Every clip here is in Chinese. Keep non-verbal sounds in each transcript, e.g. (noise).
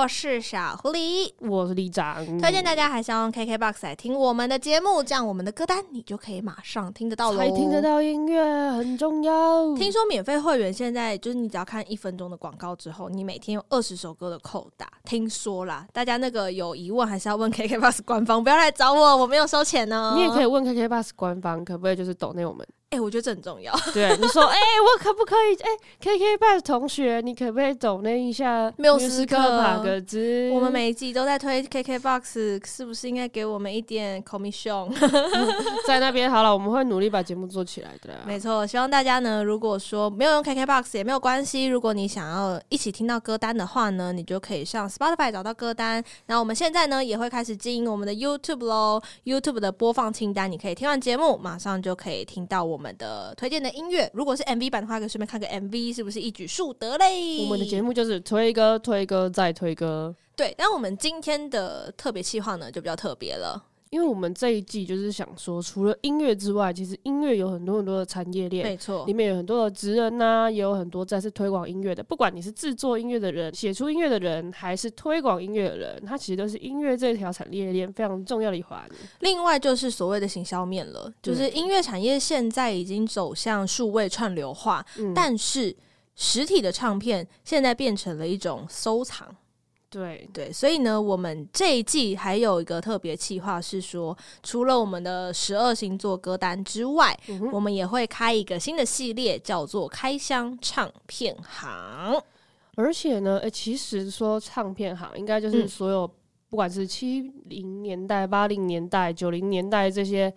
我是小狐狸，我是李长，推荐大家还是要用 KKBOX 来听我们的节目，这样我们的歌单你就可以马上听得到喽。才听得到音乐很重要。听说免费会员现在就是你只要看一分钟的广告之后，你每天有二十首歌的扣打。听说啦，大家那个有疑问还是要问 (laughs) KKBOX 官方，不要来找我，我没有收钱呢。你也可以问 KKBOX 官方，可不可以就是抖内我们？哎、欸，我觉得这很重要。(laughs) 对，你说，哎、欸，我可不可以？哎、欸、，KKBOX 同学，你可不可以抖那一下缪斯克马格子？我们每一集都在推 KKBOX，是不是应该给我们一点 commission？在那边好了，我们会努力把节目做起来的。没错，希望大家呢，如果说没有用 KKBOX 也没有关系，如果你想要一起听到歌单的话呢，你就可以上 Spotify 找到歌单。然后我们现在呢，也会开始经营我们的 YouTube 喽，YouTube 的播放清单，你可以听完节目，马上就可以听到我们。我们的推荐的音乐，如果是 MV 版的话，可以顺便看个 MV，是不是一举数得嘞？我们的节目就是推歌、推歌再推歌。对，但我们今天的特别企划呢，就比较特别了。因为我们这一季就是想说，除了音乐之外，其实音乐有很多很多的产业链，没错，里面有很多的职人呐、啊，也有很多在是推广音乐的。不管你是制作音乐的人、写出音乐的人，还是推广音乐的人，它其实都是音乐这条产业链非常重要的一环。另外就是所谓的行销面了，就是音乐产业现在已经走向数位串流化，嗯、但是实体的唱片现在变成了一种收藏。对对，所以呢，我们这一季还有一个特别企划，是说除了我们的十二星座歌单之外，嗯、我们也会开一个新的系列，叫做“开箱唱片行”。而且呢，诶，其实说唱片行，应该就是所有、嗯、不管是七零年代、八零年代、九零年代这些，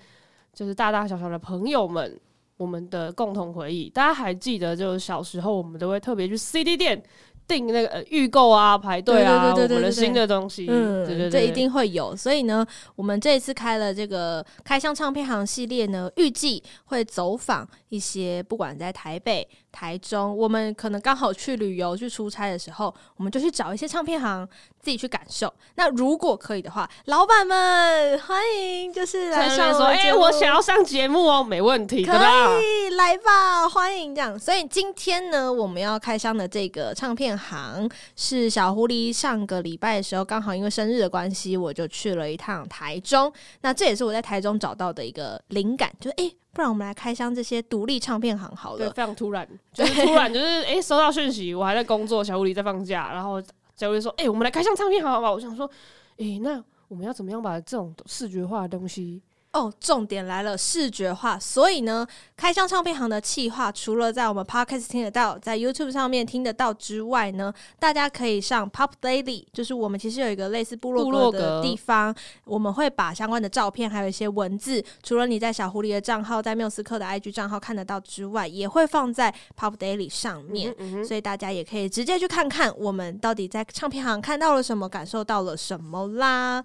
就是大大小小的朋友们，我们的共同回忆。大家还记得，就是小时候我们都会特别去 CD 店。订那个预购啊，排队啊，我们的新的东西，嗯，对对对，这一定会有。所以呢，我们这一次开了这个开箱唱片行系列呢，预计会走访一些，不管在台北、台中，我们可能刚好去旅游、去出差的时候，我们就去找一些唱片行。自己去感受。那如果可以的话，老板们欢迎，就是来上说，哎、欸，我想要上节目哦，没问题，可以来吧，欢迎这样。所以今天呢，我们要开箱的这个唱片行是小狐狸。上个礼拜的时候，刚好因为生日的关系，我就去了一趟台中。那这也是我在台中找到的一个灵感，就是哎、欸，不然我们来开箱这些独立唱片行好了。对，非常突然，(laughs) 就是突然，就是哎、欸，收到讯息，我还在工作，小狐狸在放假，然后。小狐狸说：“哎、欸，我们来开箱唱片好不好？我想说，哎、欸，那我们要怎么样把这种视觉化的东西？”哦，重点来了，视觉化。所以呢，开箱唱片行的企划，除了在我们 Podcast 听得到，在 YouTube 上面听得到之外呢，大家可以上 Pop Daily，就是我们其实有一个类似部落格的地方，我们会把相关的照片还有一些文字，除了你在小狐狸的账号、在缪斯克的 IG 账号看得到之外，也会放在 Pop Daily 上面，嗯嗯，所以大家也可以直接去看看我们到底在唱片行看到了什么，感受到了什么啦。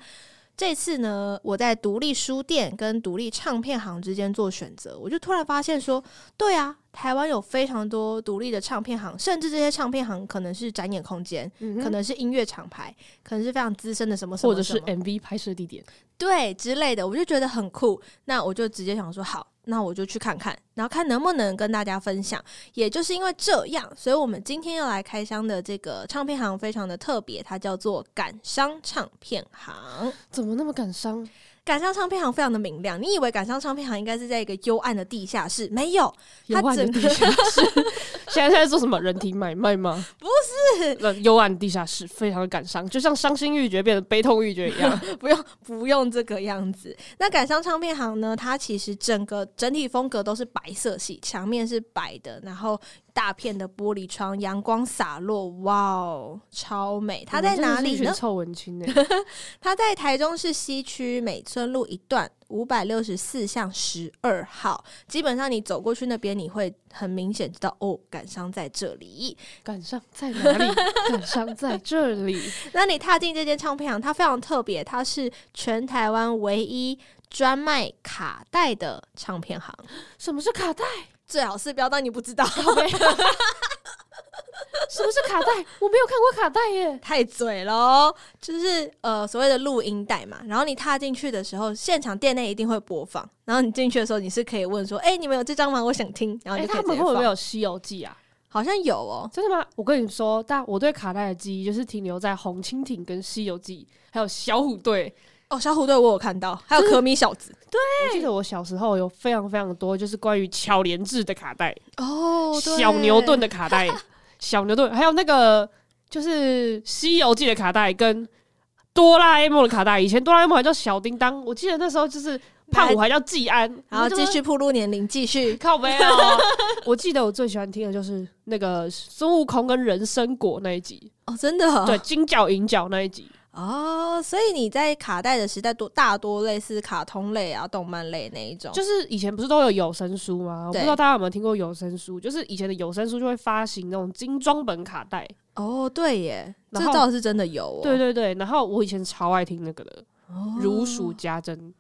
这次呢，我在独立书店跟独立唱片行之间做选择，我就突然发现说，对啊，台湾有非常多独立的唱片行，甚至这些唱片行可能是展演空间，嗯、可能是音乐厂牌，可能是非常资深的什么什么，或者是 MV 拍摄地点，对之类的，我就觉得很酷。那我就直接想说，好。那我就去看看，然后看能不能跟大家分享。也就是因为这样，所以我们今天要来开箱的这个唱片行非常的特别，它叫做感伤唱片行。怎么那么感伤？感伤唱片行非常的明亮，你以为感伤唱片行应该是在一个幽暗的地下室？没有，幽暗的地下室。(laughs) 现在在做什么？人体买卖吗？不是，那幽暗地下室非常的感伤，就像伤心欲绝变得悲痛欲绝一样。(laughs) 不用，不用这个样子。那感伤唱片行呢？它其实整个整体风格都是白色系，墙面是白的，然后。大片的玻璃窗，阳光洒落，哇哦，超美！它在哪里呢？臭文青呢？(laughs) 它在台中市西区美村路一段五百六十四巷十二号。基本上你走过去那边，你会很明显知道哦，感伤在这里。感伤在哪里？(laughs) 感伤在这里。那你踏进这间唱片行，它非常特别，它是全台湾唯一专卖卡带的唱片行。什么是卡带？最好是不要当你不知道。(laughs) (laughs) 什么是卡带？我没有看过卡带耶，太嘴了。就是呃所谓的录音带嘛，然后你踏进去的时候，现场店内一定会播放。然后你进去的时候，你是可以问说：“哎、欸，你们有这张吗？我想听。”然后你就可以、欸、他们会不会有《西游记》啊？好像有哦，真的吗？我跟你说，但我对卡带的记忆就是停留在红蜻蜓跟西游记，还有小虎队。哦，小虎队我有看到，还有可米小子。对，我记得我小时候有非常非常多，就是关于巧连智的卡带哦，小牛顿的卡带，小牛顿，还有那个就是西游记的卡带跟哆啦 A 梦的卡带。以前哆啦 A 梦还叫小叮当，我记得那时候就是。胖虎还叫季安，然后继续铺露年龄，继续靠背哦。我记得我最喜欢听的就是那个孙悟空跟人参果那一集哦，真的、哦、对金角银角那一集哦。所以你在卡带的时代多大多类似卡通类啊、动漫类那一种，就是以前不是都有有声书吗？我不知道大家有没有听过有声书，就是以前的有声书就会发行那种精装本卡带哦。对耶，这倒是真的有、哦。对对对，然后我以前超爱听那个的，哦、如数家珍。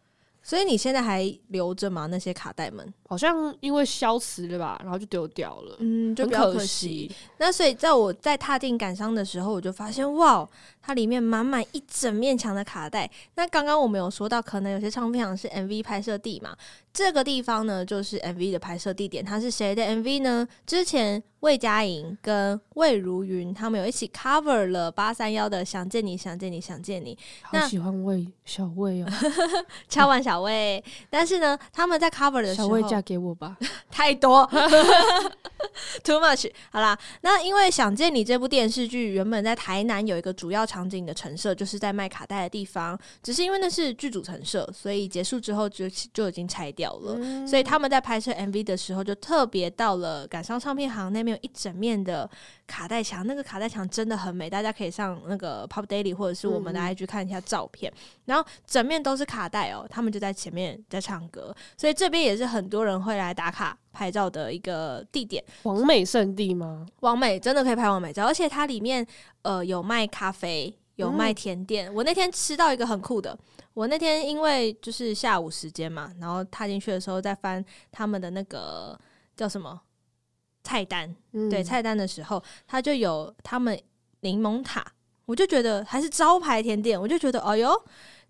所以你现在还留着吗？那些卡带们好像因为消磁了吧，然后就丢掉了，嗯，就比较可惜。那所以在我在踏进感伤的时候，我就发现哇，它里面满满一整面墙的卡带。那刚刚我们有说到，可能有些唱片行是 MV 拍摄地嘛。这个地方呢，就是 MV 的拍摄地点。它是谁的 MV 呢？之前魏佳莹跟魏如云他们有一起 cover 了八三幺的《想见你想见你想见你》。好喜欢魏小魏哦，(laughs) 敲完小魏。但是呢，他们在 cover 的时候，小魏嫁给我吧，(laughs) 太多，(laughs) too much。好啦，那因为《想见你》这部电视剧原本在台南有一个主要场景的陈设，就是在卖卡带的地方。只是因为那是剧组陈设，所以结束之后就就已经拆掉。了，嗯、所以他们在拍摄 MV 的时候，就特别到了感伤唱片行那边有一整面的卡带墙，那个卡带墙真的很美，大家可以上那个 Pop Daily 或者是我们的 IG 看一下照片。嗯、然后整面都是卡带哦，他们就在前面在唱歌，所以这边也是很多人会来打卡拍照的一个地点。完美圣地吗？完美真的可以拍完美照，而且它里面呃有卖咖啡，有卖甜点。嗯、我那天吃到一个很酷的。我那天因为就是下午时间嘛，然后踏进去的时候在翻他们的那个叫什么菜单，嗯、对菜单的时候，他就有他们柠檬塔，我就觉得还是招牌甜点，我就觉得哎呦，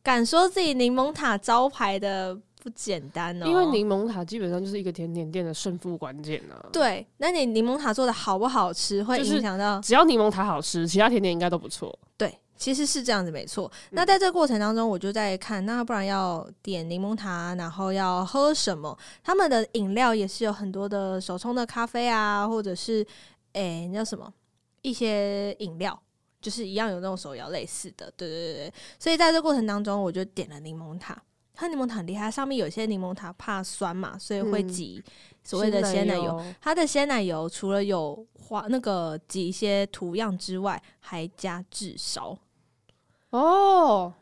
敢说自己柠檬塔招牌的不简单哦，因为柠檬塔基本上就是一个甜点店的胜负关键呢。对，那你柠檬塔做的好不好吃，会影响到只要柠檬塔好吃，其他甜点应该都不错。对。其实是这样子，没错。那在这个过程当中，我就在看，那不然要点柠檬塔，然后要喝什么？他们的饮料也是有很多的手冲的咖啡啊，或者是诶，那叫什么一些饮料，就是一样有那种手摇类似的。对对对对。所以在这个过程当中，我就点了柠檬塔。它柠檬塔很厉害，上面有些柠檬塔怕酸嘛，所以会挤所谓的鲜奶油。嗯、它的鲜奶油除了有画那个挤一些图样之外，还加炙烧。哦，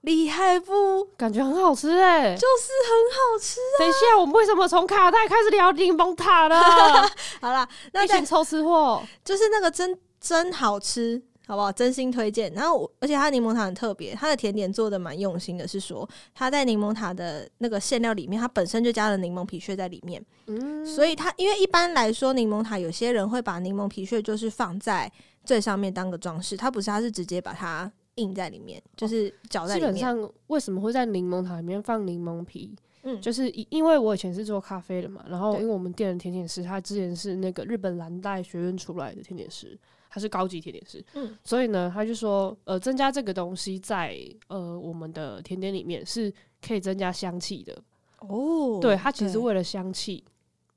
厉害不？感觉很好吃哎、欸，就是很好吃啊！等一下，我们为什么从卡带开始聊柠檬塔呢？(laughs) 好啦，那一群臭吃货，就是那个真真好吃，好不好？真心推荐。然后，而且它柠檬塔很特别，它的甜点做的蛮用心的，是说它在柠檬塔的那个馅料里面，它本身就加了柠檬皮屑在里面。嗯，所以它因为一般来说柠檬塔有些人会把柠檬皮屑就是放在最上面当个装饰，它不是，它是直接把它。印在里面，就是搅在里面。基本上为什么会在柠檬塔里面放柠檬皮？嗯，就是因为我以前是做咖啡的嘛，然后因为我们店的甜点师他之前是那个日本蓝带学院出来的甜点师，他是高级甜点师，嗯，所以呢，他就说，呃，增加这个东西在呃我们的甜点里面是可以增加香气的。哦，对，它其实为了香气，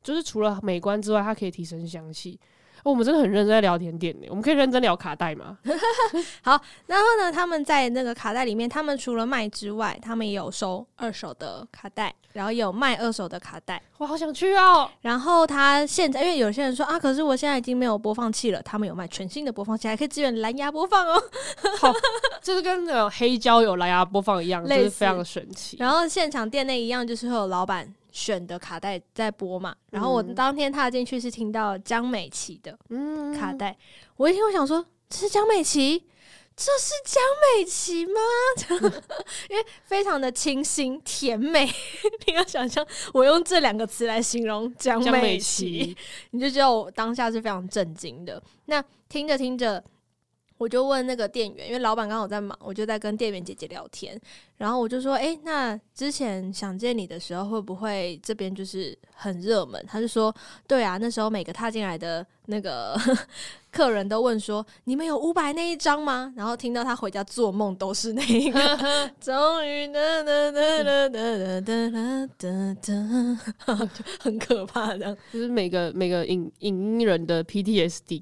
就是除了美观之外，它可以提升香气。哦、我们真的很认真在聊甜点呢，我们可以认真聊卡带吗？(laughs) 好，然后呢，他们在那个卡带里面，他们除了卖之外，他们也有收二手的卡带，然后有卖二手的卡带。我好想去哦！然后他现在，因为有些人说啊，可是我现在已经没有播放器了，他们有卖全新的播放器，还可以支援蓝牙播放哦。(laughs) 好，就是跟那种黑胶有蓝牙播放一样，就是非常的神奇。然后现场店内一样，就是会有老板。选的卡带在播嘛，然后我当天踏进去是听到江美琪的卡带，嗯、我一听我想说，这是江美琪，这是江美琪吗？(laughs) 因为非常的清新甜美，(laughs) 你要想象我用这两个词来形容江美琪，美你就知道我当下是非常震惊的。那听着听着。我就问那个店员，因为老板刚好在忙，我就在跟店员姐姐聊天。然后我就说：“哎，那之前想见你的时候，会不会这边就是很热门？”他就说：“对啊，那时候每个踏进来的那个 (laughs) 客人都问说：‘你们有五百那一张吗？’然后听到他回家做梦都是那一个。(laughs) 终于哒哒哒哒哒哒哒哒，(laughs) 就很可怕的，就是每个每个影影音人的 PTSD。”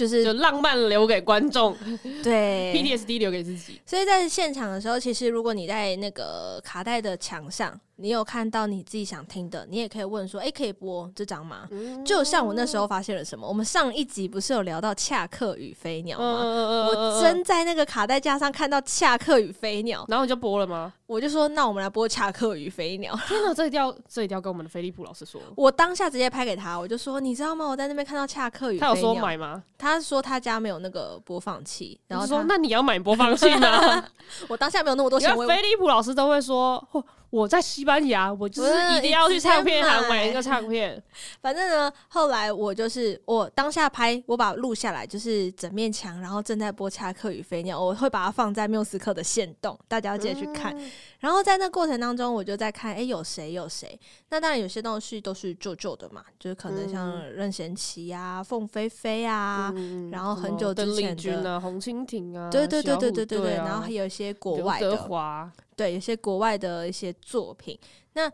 就是就浪漫留给观众，(laughs) 对，PTSD 留给自己。所以在现场的时候，其实如果你在那个卡带的墙上。你有看到你自己想听的，你也可以问说：“哎、欸，可以播这张吗？”嗯、就像我那时候发现了什么，我们上一集不是有聊到《恰克与飞鸟》吗？嗯、我真在那个卡带架上看到《恰克与飞鸟》，然后你就播了吗？我就说：“那我们来播《恰克与飞鸟》。”天哪，这一定要这一定要跟我们的飞利浦老师说。我当下直接拍给他，我就说：“你知道吗？我在那边看到《恰克与飞鸟》。”他有说买吗？他说他家没有那个播放器，然后说：“那你要买播放器吗？(laughs) ”我当下没有那么多钱。飞利浦老师都会说。我在西班牙，我就是一定要去唱片行买一个唱片。反正呢，后来我就是我当下拍，我把录下来，就是整面墙，然后正在播《恰克与飞鸟》，我会把它放在缪斯克的线动，大家要记得去看。嗯、然后在那过程当中，我就在看，哎、欸，有谁有谁？那当然有些东西都是旧旧的嘛，就是可能像任贤齐啊、凤飞飞啊，嗯、然后很久之前的啊、红蜻蜓啊，对对对对对对对，然后还有一些国外的。对，有些国外的一些作品，那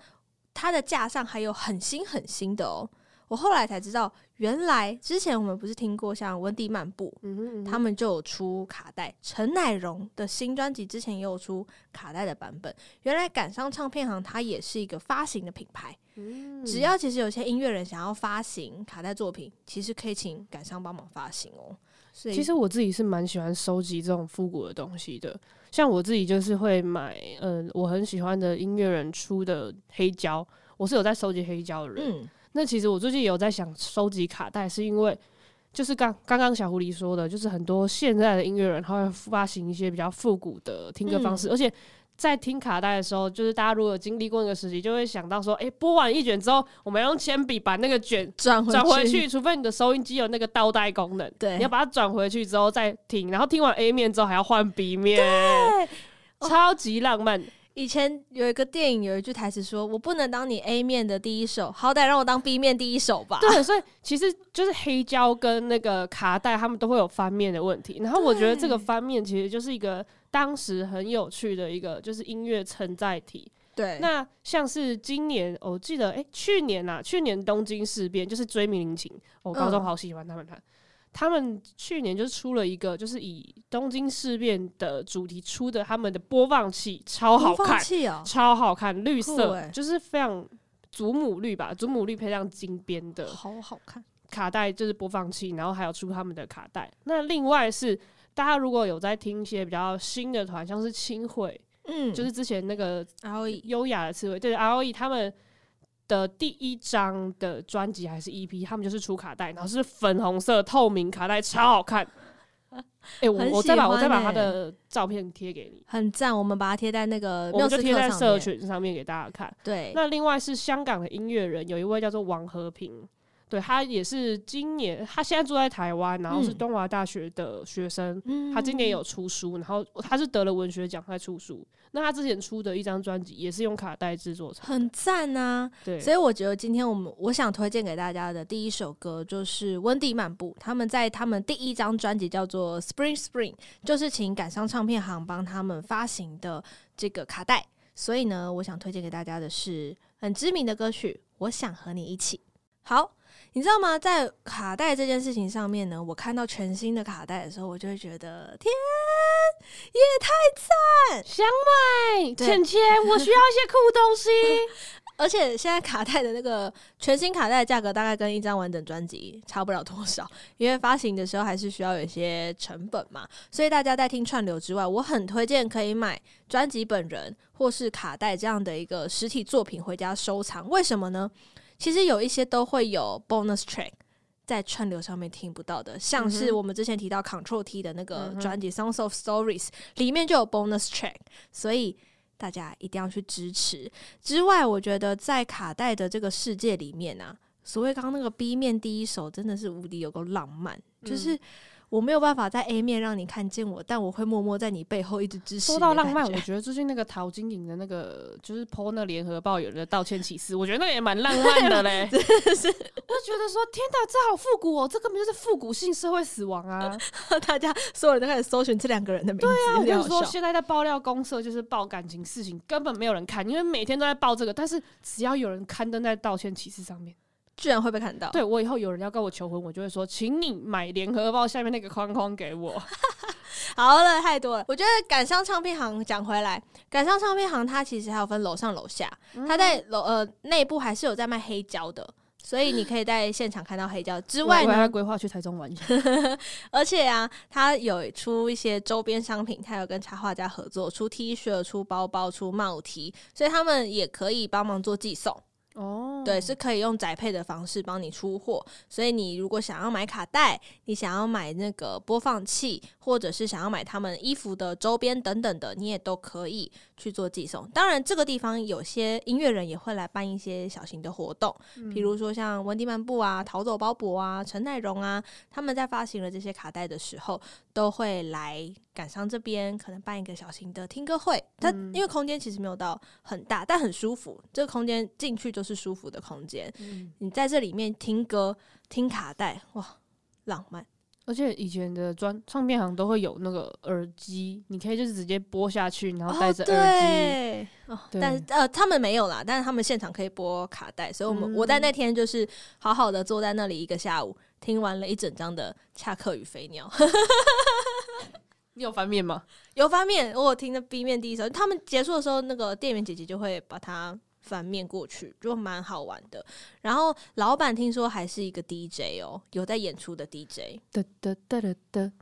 它的架上还有很新很新的哦。我后来才知道，原来之前我们不是听过像温蒂漫步，嗯哼嗯哼他们就有出卡带。陈乃荣的新专辑之前也有出卡带的版本。原来感伤唱片行它也是一个发行的品牌。嗯，只要其实有些音乐人想要发行卡带作品，其实可以请感伤帮忙发行哦。所以其实我自己是蛮喜欢收集这种复古的东西的。像我自己就是会买，嗯、呃，我很喜欢的音乐人出的黑胶，我是有在收集黑胶的人。嗯、那其实我最近有在想收集卡带，是因为就是刚刚刚小狐狸说的，就是很多现在的音乐人他会发行一些比较复古的听歌方式，嗯、而且。在听卡带的时候，就是大家如果有经历过那个时期，就会想到说，哎、欸，播完一卷之后，我们要用铅笔把那个卷转 (laughs) 转回，回去，除非你的收音机有那个倒带功能，对，你要把它转回去之后再听，然后听完 A 面之后还要换 B 面，对，超级浪漫。以前有一个电影有一句台词说：“我不能当你 A 面的第一手，好歹让我当 B 面第一手吧。”对，所以其实就是黑胶跟那个卡带，他们都会有翻面的问题。然后我觉得这个翻面其实就是一个。当时很有趣的一个就是音乐承载体，对。那像是今年，我记得，哎、欸，去年啊，去年东京事变就是追名林琴，我高中好喜欢他们，他、嗯、他们去年就出了一个，就是以东京事变的主题出的他们的播放器，超好看，喔、超好看，绿色，欸、就是非常祖母绿吧，祖母绿配上金边的，好好看。卡带就是播放器，然后还有出他们的卡带。那另外是。大家如果有在听一些比较新的团，像是轻轨，嗯，就是之前那个 ROE 优雅的刺猬，对 ROE 他们的第一张的专辑还是 EP，他们就是出卡带，然后是粉红色透明卡带，超好看。哎、欸，我我再把我再把他的照片贴给你，很赞。我们把它贴在那个，我们就贴在社群上面给大家看。对，那另外是香港的音乐人，有一位叫做王和平。对，他也是今年，他现在住在台湾，然后是东华大学的学生。嗯、他今年有出书，然后他是得了文学奖才出书。那他之前出的一张专辑也是用卡带制作成，很赞啊！对，所以我觉得今天我们我想推荐给大家的第一首歌就是温蒂漫步。他们在他们第一张专辑叫做《Spring Spring》，就是请感伤唱片行帮他们发行的这个卡带。所以呢，我想推荐给大家的是很知名的歌曲《我想和你一起》。好。你知道吗？在卡带这件事情上面呢，我看到全新的卡带的时候，我就会觉得天也太赞，想买钱钱，我需要一些酷东西。(laughs) 而且现在卡带的那个全新卡带的价格大概跟一张完整专辑差不了多少，因为发行的时候还是需要有一些成本嘛。所以大家在听串流之外，我很推荐可以买专辑本人或是卡带这样的一个实体作品回家收藏。为什么呢？其实有一些都会有 bonus track 在串流上面听不到的，像是我们之前提到 Control T 的那个专辑 Songs of Stories 里面就有 bonus track，所以大家一定要去支持。之外，我觉得在卡带的这个世界里面啊，所谓刚刚那个 B 面第一首真的是无敌有够浪漫，就是我没有办法在 A 面让你看见我，但我会默默在你背后一直支持。说到浪漫，我觉得最近那个陶晶莹的那个就是 PO 那联合报有人的道歉启事，我觉得那个也蛮浪漫的嘞。(laughs) 是，是，我就觉得说天哪，这好复古哦，这根本就是复古性社会死亡啊！(laughs) 大家所有人都开始搜寻这两个人的名字。对啊，我跟你说，现在在爆料公社就是爆感情事情，根本没有人看，因为每天都在爆这个，但是只要有人刊登在道歉启事上面。居然会被看到！对，我以后有人要跟我求婚，我就会说，请你买联合报下面那个框框给我。(laughs) 好了，太多了。我觉得感伤唱片行讲回来，感伤唱片行它其实还有分楼上楼下，它在楼呃内部还是有在卖黑胶的，所以你可以在现场看到黑胶之外呢，我还规划去台中玩一下。(laughs) 而且啊，它有出一些周边商品，它有跟插画家合作，出 T 恤、出包包、出帽 T，所以他们也可以帮忙做寄送。哦，对，是可以用宅配的方式帮你出货，所以你如果想要买卡带，你想要买那个播放器，或者是想要买他们衣服的周边等等的，你也都可以去做寄送。当然，这个地方有些音乐人也会来办一些小型的活动，嗯、比如说像温蒂漫步啊、逃走鲍勃啊、陈乃荣啊，他们在发行了这些卡带的时候，都会来感伤这边，可能办一个小型的听歌会。它因为空间其实没有到很大，但很舒服，这个空间进去就是舒服的空间。嗯、你在这里面听歌、听卡带，哇，浪漫！而且以前的专唱片行都会有那个耳机，你可以就是直接播下去，然后戴着耳机。哦，对，但是呃，他们没有啦，但是他们现场可以播卡带，所以我们、嗯、我在那天就是好好的坐在那里一个下午。听完了一整张的《恰克与飞鸟》，(laughs) 你有翻面吗？有翻面，我有听的 B 面第一首。他们结束的时候，那个店员姐姐就会把它翻面过去，就蛮好玩的。然后老板听说还是一个 DJ 哦，有在演出的 DJ。(laughs) 哒哒哒哒哒，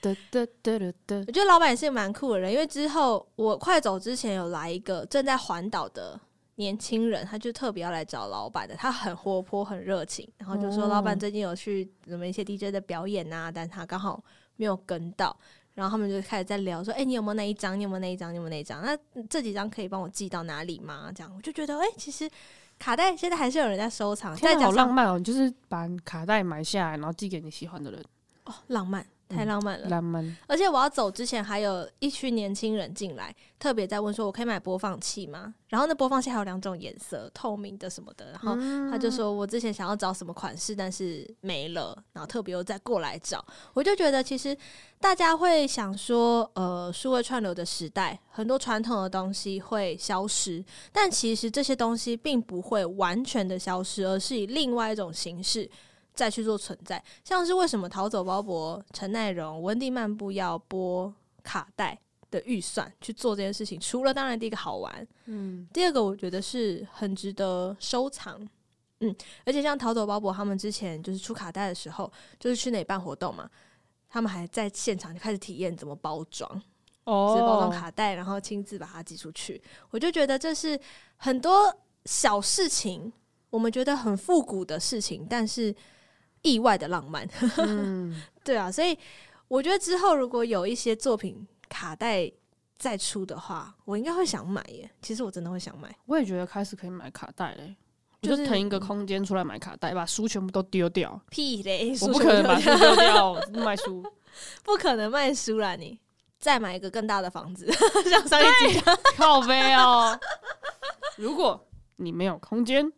哒哒哒哒哒。我觉得老板也是蛮酷的人，因为之后我快走之前有来一个正在环岛的。年轻人，他就特别要来找老板的，他很活泼，很热情，然后就说老板最近有去什么一些 DJ 的表演啊，但他刚好没有跟到，然后他们就开始在聊，说，哎、欸，你有没有那一张？你有没有那一张？你有没有那一张？那这几张可以帮我寄到哪里吗？这样我就觉得，哎、欸，其实卡带现在还是有人在收藏，现在好浪漫哦，你就是把卡带买下来，然后寄给你喜欢的人，哦，浪漫。太浪漫了，浪漫。而且我要走之前，还有一群年轻人进来，特别在问说：“我可以买播放器吗？”然后那播放器还有两种颜色，透明的什么的。然后他就说：“我之前想要找什么款式，但是没了。”然后特别又再过来找。我就觉得，其实大家会想说：“呃，数位串流的时代，很多传统的东西会消失，但其实这些东西并不会完全的消失，而是以另外一种形式。”再去做存在，像是为什么逃走鲍勃、陈奈荣、温蒂漫步要播卡带的预算去做这件事情？除了当然第一个好玩，嗯，第二个我觉得是很值得收藏，嗯，而且像逃走鲍勃他们之前就是出卡带的时候，就是去哪里办活动嘛，他们还在现场就开始体验怎么包装，哦，包装卡带，然后亲自把它寄出去，我就觉得这是很多小事情，我们觉得很复古的事情，但是。意外的浪漫，嗯，(laughs) 对啊，所以我觉得之后如果有一些作品卡带再出的话，我应该会想买耶。其实我真的会想买，我也觉得开始可以买卡带嘞，就是、腾一个空间出来买卡带，把书全部都丢掉。屁嘞，我不可能把书丢掉，卖书 (laughs) 不可能卖书啦。你再买一个更大的房子，(laughs) 像上一集靠背哦。如果你没有空间。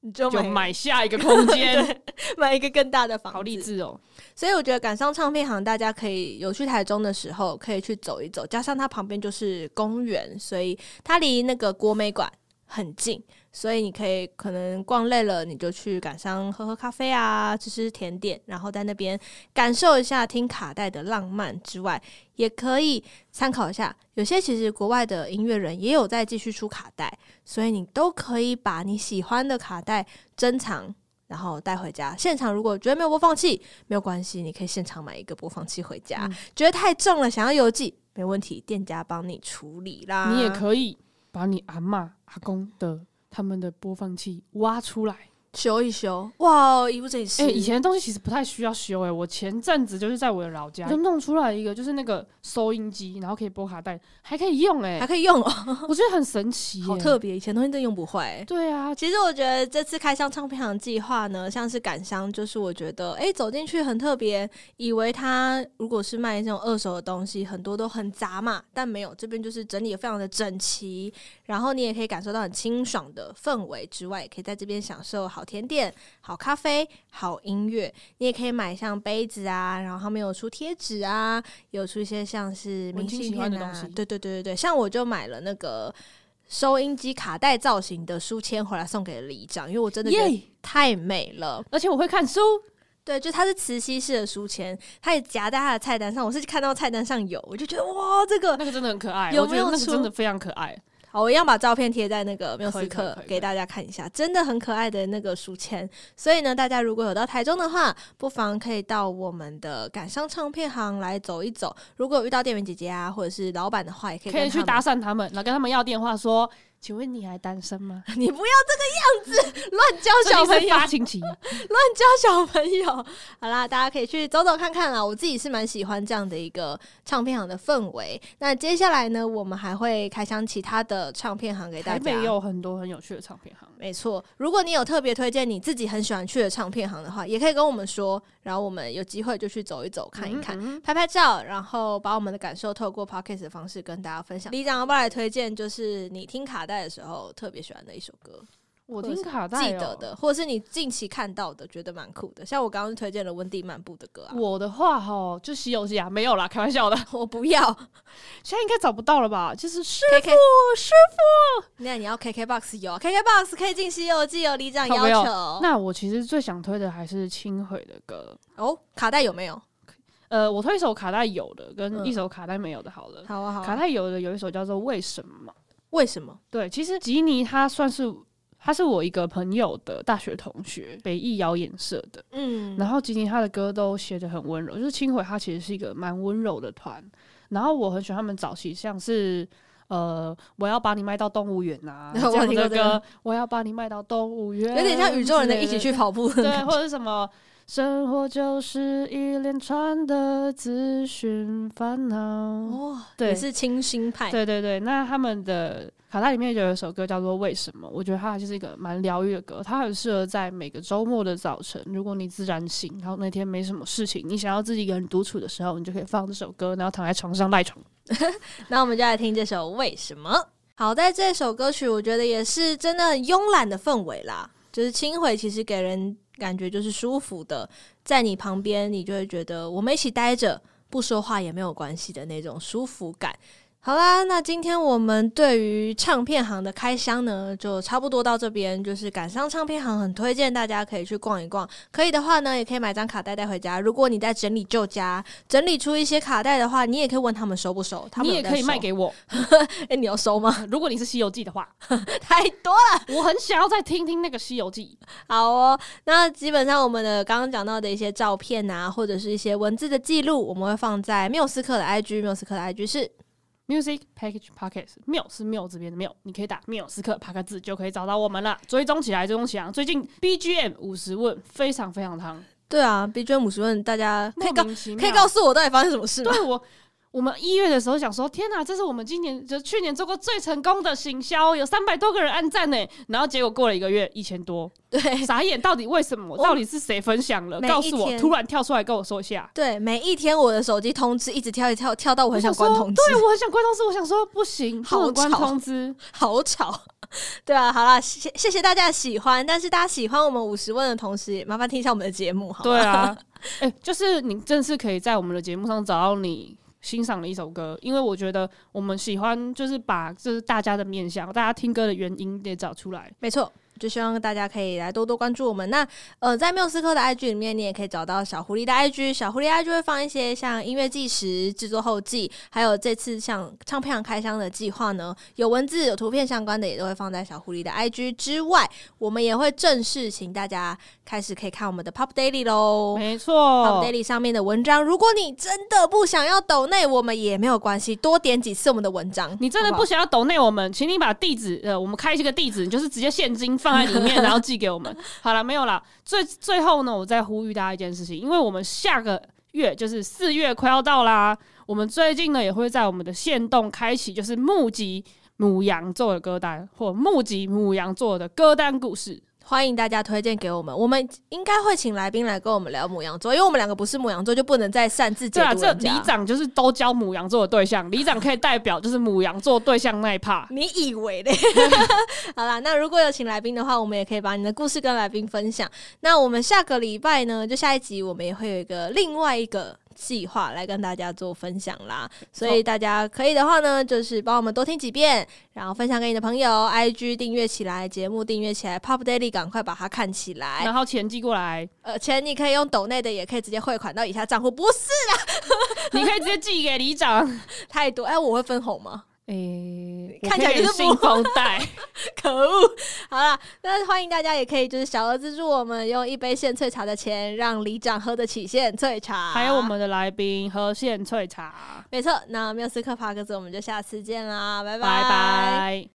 你就买，就买下一个空间，(laughs) 买一个更大的房子，好励志哦！所以我觉得赶上唱片行，大家可以有去台中的时候，可以去走一走。加上它旁边就是公园，所以它离那个国美馆很近。所以你可以可能逛累了，你就去感伤喝喝咖啡啊，吃吃甜点，然后在那边感受一下听卡带的浪漫之外，也可以参考一下。有些其实国外的音乐人也有在继续出卡带，所以你都可以把你喜欢的卡带珍藏，然后带回家。现场如果觉得没有播放器，没有关系，你可以现场买一个播放器回家。嗯、觉得太重了，想要邮寄，没问题，店家帮你处理啦。你也可以把你阿嬷、阿公的。他们的播放器挖出来，修一修，哇，衣服整理师。哎、欸，以前的东西其实不太需要修、欸。哎，我前阵子就是在我的老家就弄出来一个，就是那个收音机，然后可以播卡带，还可以用、欸，哎，还可以用哦，(laughs) 我觉得很神奇、欸，好特别。以前东西真用不坏、欸。对啊，其实我觉得这次开箱唱片行计划呢，像是感伤，就是我觉得，哎、欸，走进去很特别，以为它如果是卖这种二手的东西，很多都很杂嘛，但没有，这边就是整理的非常的整齐，然后你也可以感受到很清爽的氛围之外，也可以在这边享受好甜点。好咖啡，好音乐，你也可以买像杯子啊，然后他们有出贴纸啊，有出一些像是明信片的东西。对对对对对，像我就买了那个收音机卡带造型的书签回来送给了里长，因为我真的觉得太美了，而且我会看书。对，就它是磁吸式的书签，它也夹在它的菜单上。我是看到菜单上有，我就觉得哇，这个那个真的很可爱，有没有？那个真的非常可爱。好，我一样把照片贴在那个缪斯客给大家看一下，真的很可爱的那个书签。所以呢，大家如果有到台中的话，不妨可以到我们的感伤唱片行来走一走。如果遇到店员姐姐啊，或者是老板的话，也可以可以去搭讪他们，然后跟他们要电话说。请问你还单身吗？(laughs) 你不要这个样子，乱教小朋友，发情期，乱教小朋友。(laughs) 好啦，大家可以去走走看看啦。我自己是蛮喜欢这样的一个唱片行的氛围。那接下来呢，我们还会开箱其他的唱片行给大家。台北有很多很有趣的唱片行，没错。如果你有特别推荐你自己很喜欢去的唱片行的话，也可以跟我们说，然后我们有机会就去走一走，看一看，嗯嗯拍拍照，然后把我们的感受透过 Podcast 的方式跟大家分享。李长要不要来推荐？就是你听卡带的时候特别喜欢的一首歌，我听卡带记得的，或者是你近期看到的觉得蛮酷的，像我刚刚推荐了温蒂漫步的歌啊。我的话哈，就《西游记》啊，没有啦，开玩笑的，(laughs) 我不要，(laughs) 现在应该找不到了吧？就是师傅，师傅，那你要 KKBOX 有，KKBOX 可以进《西游记》哦，里长要求。那我其实最想推的还是轻轨的歌哦，卡带有没有？呃，我推一首卡带有的，跟一首卡带没有的，好了，好啊，好，卡带有的有一首叫做《为什么》。为什么？对，其实吉尼他算是他是我一个朋友的大学同学，北艺谣演社的。嗯，然后吉尼他的歌都写的很温柔，就是轻回他其实是一个蛮温柔的团。然后我很喜欢他们早期，像是呃，我要把你卖到动物园啊 (laughs) 这样的歌，我要把你卖到动物园，有点像宇宙人的一起去跑步，对，或者是什么。生活就是一连串的资讯烦恼。哦，对，也是清新派。对对对，那他们的卡带里面就有一首歌叫做《为什么》，我觉得它就是一个蛮疗愈的歌，它很适合在每个周末的早晨，如果你自然醒，然后那天没什么事情，你想要自己一个人独处的时候，你就可以放这首歌，然后躺在床上赖床。(laughs) 那我们就来听这首《为什么》。好，在这首歌曲，我觉得也是真的很慵懒的氛围啦，就是轻回其实给人。感觉就是舒服的，在你旁边，你就会觉得我们一起待着，不说话也没有关系的那种舒服感。好啦，那今天我们对于唱片行的开箱呢，就差不多到这边。就是感伤唱片行很推荐大家可以去逛一逛，可以的话呢，也可以买张卡带带回家。如果你在整理旧家，整理出一些卡带的话，你也可以问他们收不收，他们你也可以卖给我。(laughs) 哎、欸，你要收吗？(laughs) 如果你是《西游记》的话，太多了，我很想要再听听那个《西游记》。好哦，那基本上我们的刚刚讲到的一些照片啊，或者是一些文字的记录，我们会放在缪斯克的 IG，缪斯克的 IG 是。Music Package Podcast，缪是缪这边的缪，你可以打缪时刻八个字就可以找到我们了。追踪起来，追踪起来。最近 BGM 五十问非常非常长。对啊，BGM 五十问，大家可以告可以告诉我到底发生什么事吗？对我。我们一月的时候想说，天哪，这是我们今年就去年做过最成功的行销，有三百多个人按赞呢。然后结果过了一个月，一千多，对，傻眼，到底为什么？到底是谁分享了？告诉我，突然跳出来跟我说一下。对，每一天我的手机通知一直跳一跳，跳到我很想关通知。对，我很想关通知，我想说不行，好关通知，好吵。(laughs) 对啊，好啦，谢谢谢大家的喜欢，但是大家喜欢我们五十问的同时，也麻烦听一下我们的节目，好吗？对啊，(laughs) 哎、欸，就是你正式可以在我们的节目上找到你。欣赏的一首歌，因为我觉得我们喜欢，就是把就是大家的面相，大家听歌的原因得找出来。没错。就希望大家可以来多多关注我们。那呃，在缪斯科的 IG 里面，你也可以找到小狐狸的 IG。小狐狸 IG 会放一些像音乐纪实、制作后记，还有这次像唱片行开箱的计划呢，有文字、有图片相关的，也都会放在小狐狸的 IG 之外。我们也会正式请大家开始可以看我们的 Pop Daily 喽。没错，Pop Daily 上面的文章，如果你真的不想要抖内，我们也没有关系，多点几次我们的文章。你真的不想要抖内我们，请你把地址呃，我们开一个地址，你就是直接现金发。放在里面，然后寄给我们。(laughs) 好了，没有了。最最后呢，我再呼吁大家一件事情，因为我们下个月就是四月快要到啦，我们最近呢也会在我们的线动开启，就是募集母羊座的歌单，或募集母羊座的歌单故事。欢迎大家推荐给我们，我们应该会请来宾来跟我们聊母羊座，因为我们两个不是母羊座，就不能再擅自解读。对啊，这里长就是都教母羊座的对象，里长可以代表就是母羊座对象那一趴。你以为嘞？(laughs) 好啦，那如果有请来宾的话，我们也可以把你的故事跟来宾分享。那我们下个礼拜呢，就下一集我们也会有一个另外一个。计划来跟大家做分享啦，所以大家可以的话呢，就是帮我们多听几遍，然后分享给你的朋友，IG 订阅起来，节目订阅起来，Pop Daily 赶快把它看起来，然后钱寄过来，呃，钱你可以用抖内的，也可以直接汇款到以下账户，不是啦，你可以直接寄给里长，(laughs) 太多，哎，我会分红吗？诶、欸，看起来就是信封袋，(laughs) 可恶！好了，那欢迎大家也可以就是小额资助我们，用一杯现萃茶的钱，让里长喝得起现萃茶，还有我们的来宾喝现萃茶。没错，那缪斯克帕克斯，我们就下次见啦，拜拜。拜拜。